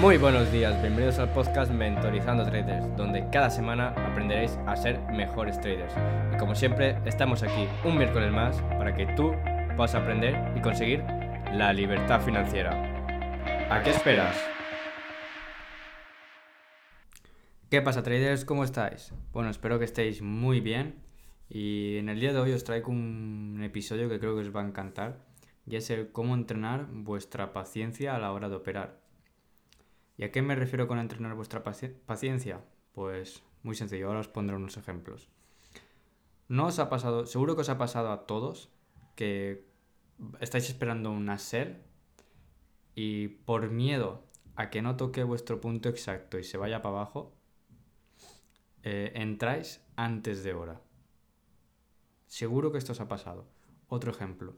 Muy buenos días, bienvenidos al podcast Mentorizando Traders, donde cada semana aprenderéis a ser mejores traders. Y como siempre, estamos aquí un miércoles más para que tú puedas aprender y conseguir la libertad financiera. ¿A qué esperas? ¿Qué pasa traders? ¿Cómo estáis? Bueno, espero que estéis muy bien y en el día de hoy os traigo un episodio que creo que os va a encantar y es el cómo entrenar vuestra paciencia a la hora de operar. ¿Y a qué me refiero con entrenar vuestra paciencia? Pues muy sencillo, ahora os pondré unos ejemplos. No os ha pasado, seguro que os ha pasado a todos que estáis esperando una sell y por miedo a que no toque vuestro punto exacto y se vaya para abajo, eh, entráis antes de hora. Seguro que esto os ha pasado. Otro ejemplo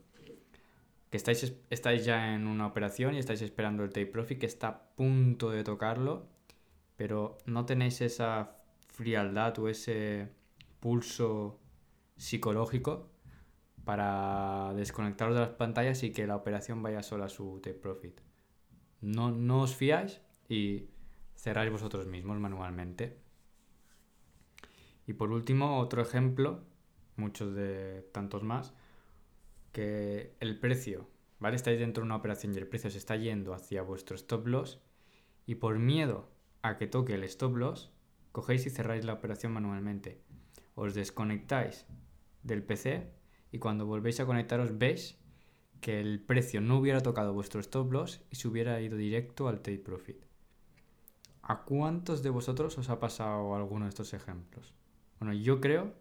que estáis, estáis ya en una operación y estáis esperando el take profit que está a punto de tocarlo, pero no tenéis esa frialdad o ese pulso psicológico para desconectaros de las pantallas y que la operación vaya sola a su take profit. No, no os fiáis y cerráis vosotros mismos manualmente. Y por último, otro ejemplo, muchos de tantos más, que el precio, ¿vale? Estáis dentro de una operación y el precio se está yendo hacia vuestro stop loss y por miedo a que toque el stop loss, cogéis y cerráis la operación manualmente. Os desconectáis del PC y cuando volvéis a conectaros veis que el precio no hubiera tocado vuestro stop loss y se hubiera ido directo al take profit. ¿A cuántos de vosotros os ha pasado alguno de estos ejemplos? Bueno, yo creo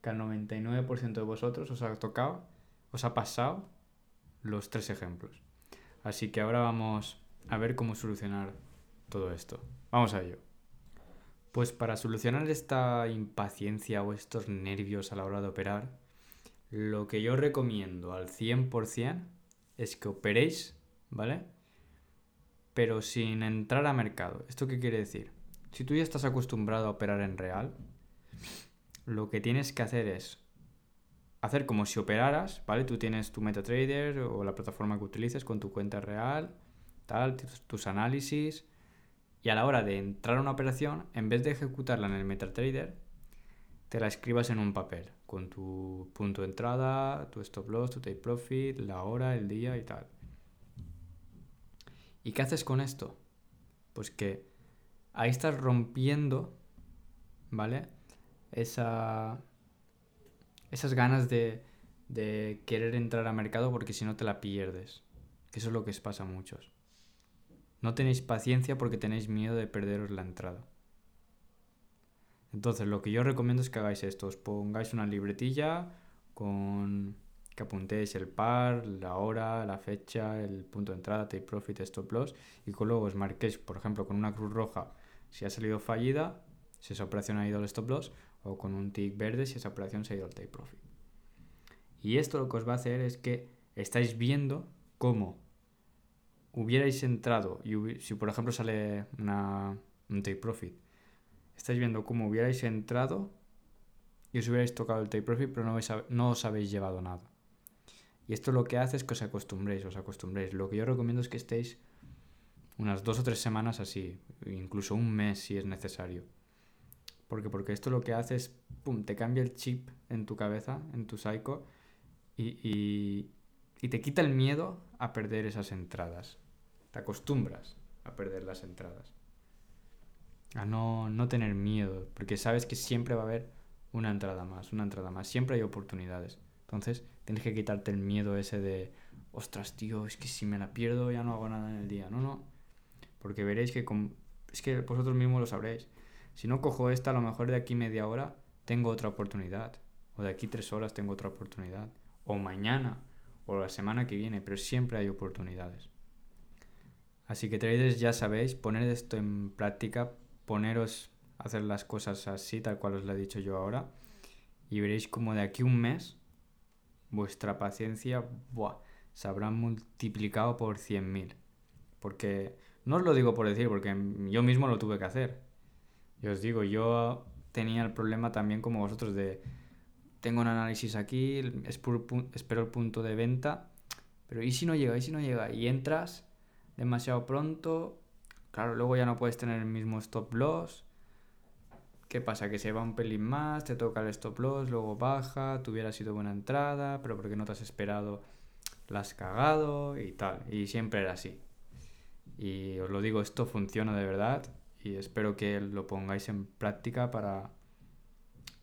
que al 99% de vosotros os ha tocado os ha pasado los tres ejemplos. Así que ahora vamos a ver cómo solucionar todo esto. Vamos a ello. Pues para solucionar esta impaciencia o estos nervios a la hora de operar, lo que yo recomiendo al 100% es que operéis, ¿vale? Pero sin entrar a mercado. ¿Esto qué quiere decir? Si tú ya estás acostumbrado a operar en real, lo que tienes que hacer es hacer como si operaras, ¿vale? Tú tienes tu MetaTrader o la plataforma que utilices con tu cuenta real, tal, tus, análisis. Y a la hora de entrar a una operación, en vez de ejecutarla en el MetaTrader, te la escribas en un papel, con tu punto de entrada, tu stop loss, tu take profit, la hora, el día y tal. ¿Y qué haces con esto? Pues que ahí estás rompiendo, ¿vale? Esa, esas ganas de, de querer entrar a mercado porque si no te la pierdes. Eso es lo que os pasa a muchos. No tenéis paciencia porque tenéis miedo de perderos la entrada. Entonces, lo que yo recomiendo es que hagáis esto. Os pongáis una libretilla con que apuntéis el par, la hora, la fecha, el punto de entrada, take profit, stop loss y que luego os marquéis, por ejemplo, con una cruz roja si ha salido fallida, si esa operación ha ido al stop loss, o con un tick verde si esa operación se ha ido al take profit. Y esto lo que os va a hacer es que estáis viendo cómo hubierais entrado y si por ejemplo sale un take profit, estáis viendo cómo hubierais entrado y os hubierais tocado el take profit pero no, no os habéis llevado nada. Y esto lo que hace es que os acostumbréis, os acostumbréis. Lo que yo recomiendo es que estéis unas dos o tres semanas así, incluso un mes si es necesario. Porque, porque esto lo que hace es, pum, te cambia el chip en tu cabeza, en tu psycho, y, y, te quita el miedo a perder esas entradas. Te acostumbras a perder las entradas. A no, no tener miedo, porque sabes que siempre va a haber una entrada más, una entrada más. Siempre hay oportunidades. Entonces, tienes que quitarte el miedo ese de, ostras, tío, es que si me la pierdo ya no hago nada en el día. No, no. Porque veréis que es que vosotros mismos lo sabréis. Si no cojo esta, a lo mejor de aquí media hora tengo otra oportunidad. O de aquí tres horas tengo otra oportunidad. O mañana. O la semana que viene. Pero siempre hay oportunidades. Así que traders ya sabéis, poner esto en práctica, poneros a hacer las cosas así, tal cual os lo he dicho yo ahora. Y veréis como de aquí un mes vuestra paciencia se habrá multiplicado por 100.000. Porque no os lo digo por decir, porque yo mismo lo tuve que hacer. Yo os digo, yo tenía el problema también como vosotros de, tengo un análisis aquí, espero el punto de venta, pero ¿y si no llega? ¿Y si no llega? Y entras demasiado pronto, claro, luego ya no puedes tener el mismo stop loss. ¿Qué pasa? Que se va un pelín más, te toca el stop loss, luego baja, tuviera sido buena entrada, pero porque no te has esperado, la has cagado y tal. Y siempre era así. Y os lo digo, esto funciona de verdad y espero que lo pongáis en práctica para,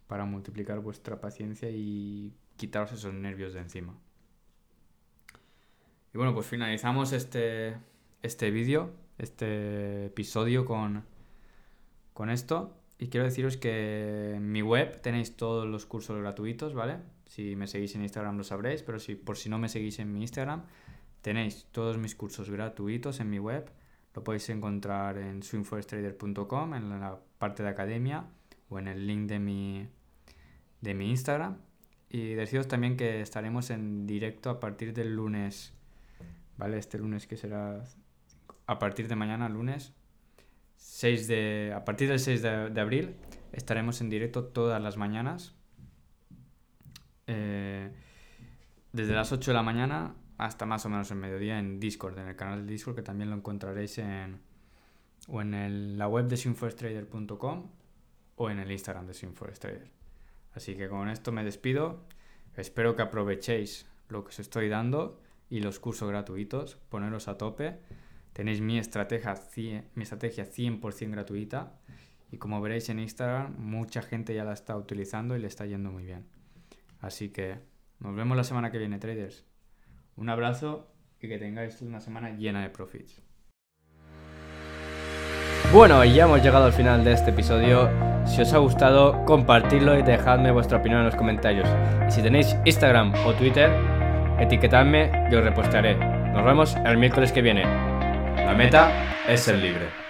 para multiplicar vuestra paciencia y quitaros esos nervios de encima. Y bueno, pues finalizamos este, este vídeo, este episodio con, con esto. Y quiero deciros que en mi web tenéis todos los cursos gratuitos, ¿vale? Si me seguís en Instagram lo sabréis, pero si por si no me seguís en mi Instagram, tenéis todos mis cursos gratuitos en mi web. Lo podéis encontrar en swingforesttrader.com, en la parte de academia o en el link de mi, de mi Instagram. Y deciros también que estaremos en directo a partir del lunes, ¿vale? Este lunes que será a partir de mañana, lunes, 6 de, a partir del 6 de, abril, estaremos en directo todas las mañanas. Eh, desde las 8 de la mañana hasta más o menos el mediodía en Discord, en el canal de Discord, que también lo encontraréis en, o en la web de swingforesttrader.com o en el Instagram de swingforesttrader. Así que con esto me despido. Espero que aprovechéis lo que os estoy dando y los cursos gratuitos. Poneros a tope. Tenéis mi estrategia, mi estrategia 100% gratuita. Y como veréis en Instagram, mucha gente ya la está utilizando y le está yendo muy bien. Así que nos vemos la semana que viene, traders. Un abrazo y que tengáis una semana llena de profits. Bueno, ya hemos llegado al final de este episodio. Si os ha gustado, compartidlo y dejadme vuestra opinión en los comentarios. Y si tenéis Instagram o Twitter, etiquetadme y os repostaré. Nos vemos el miércoles que viene. La meta es ser libre.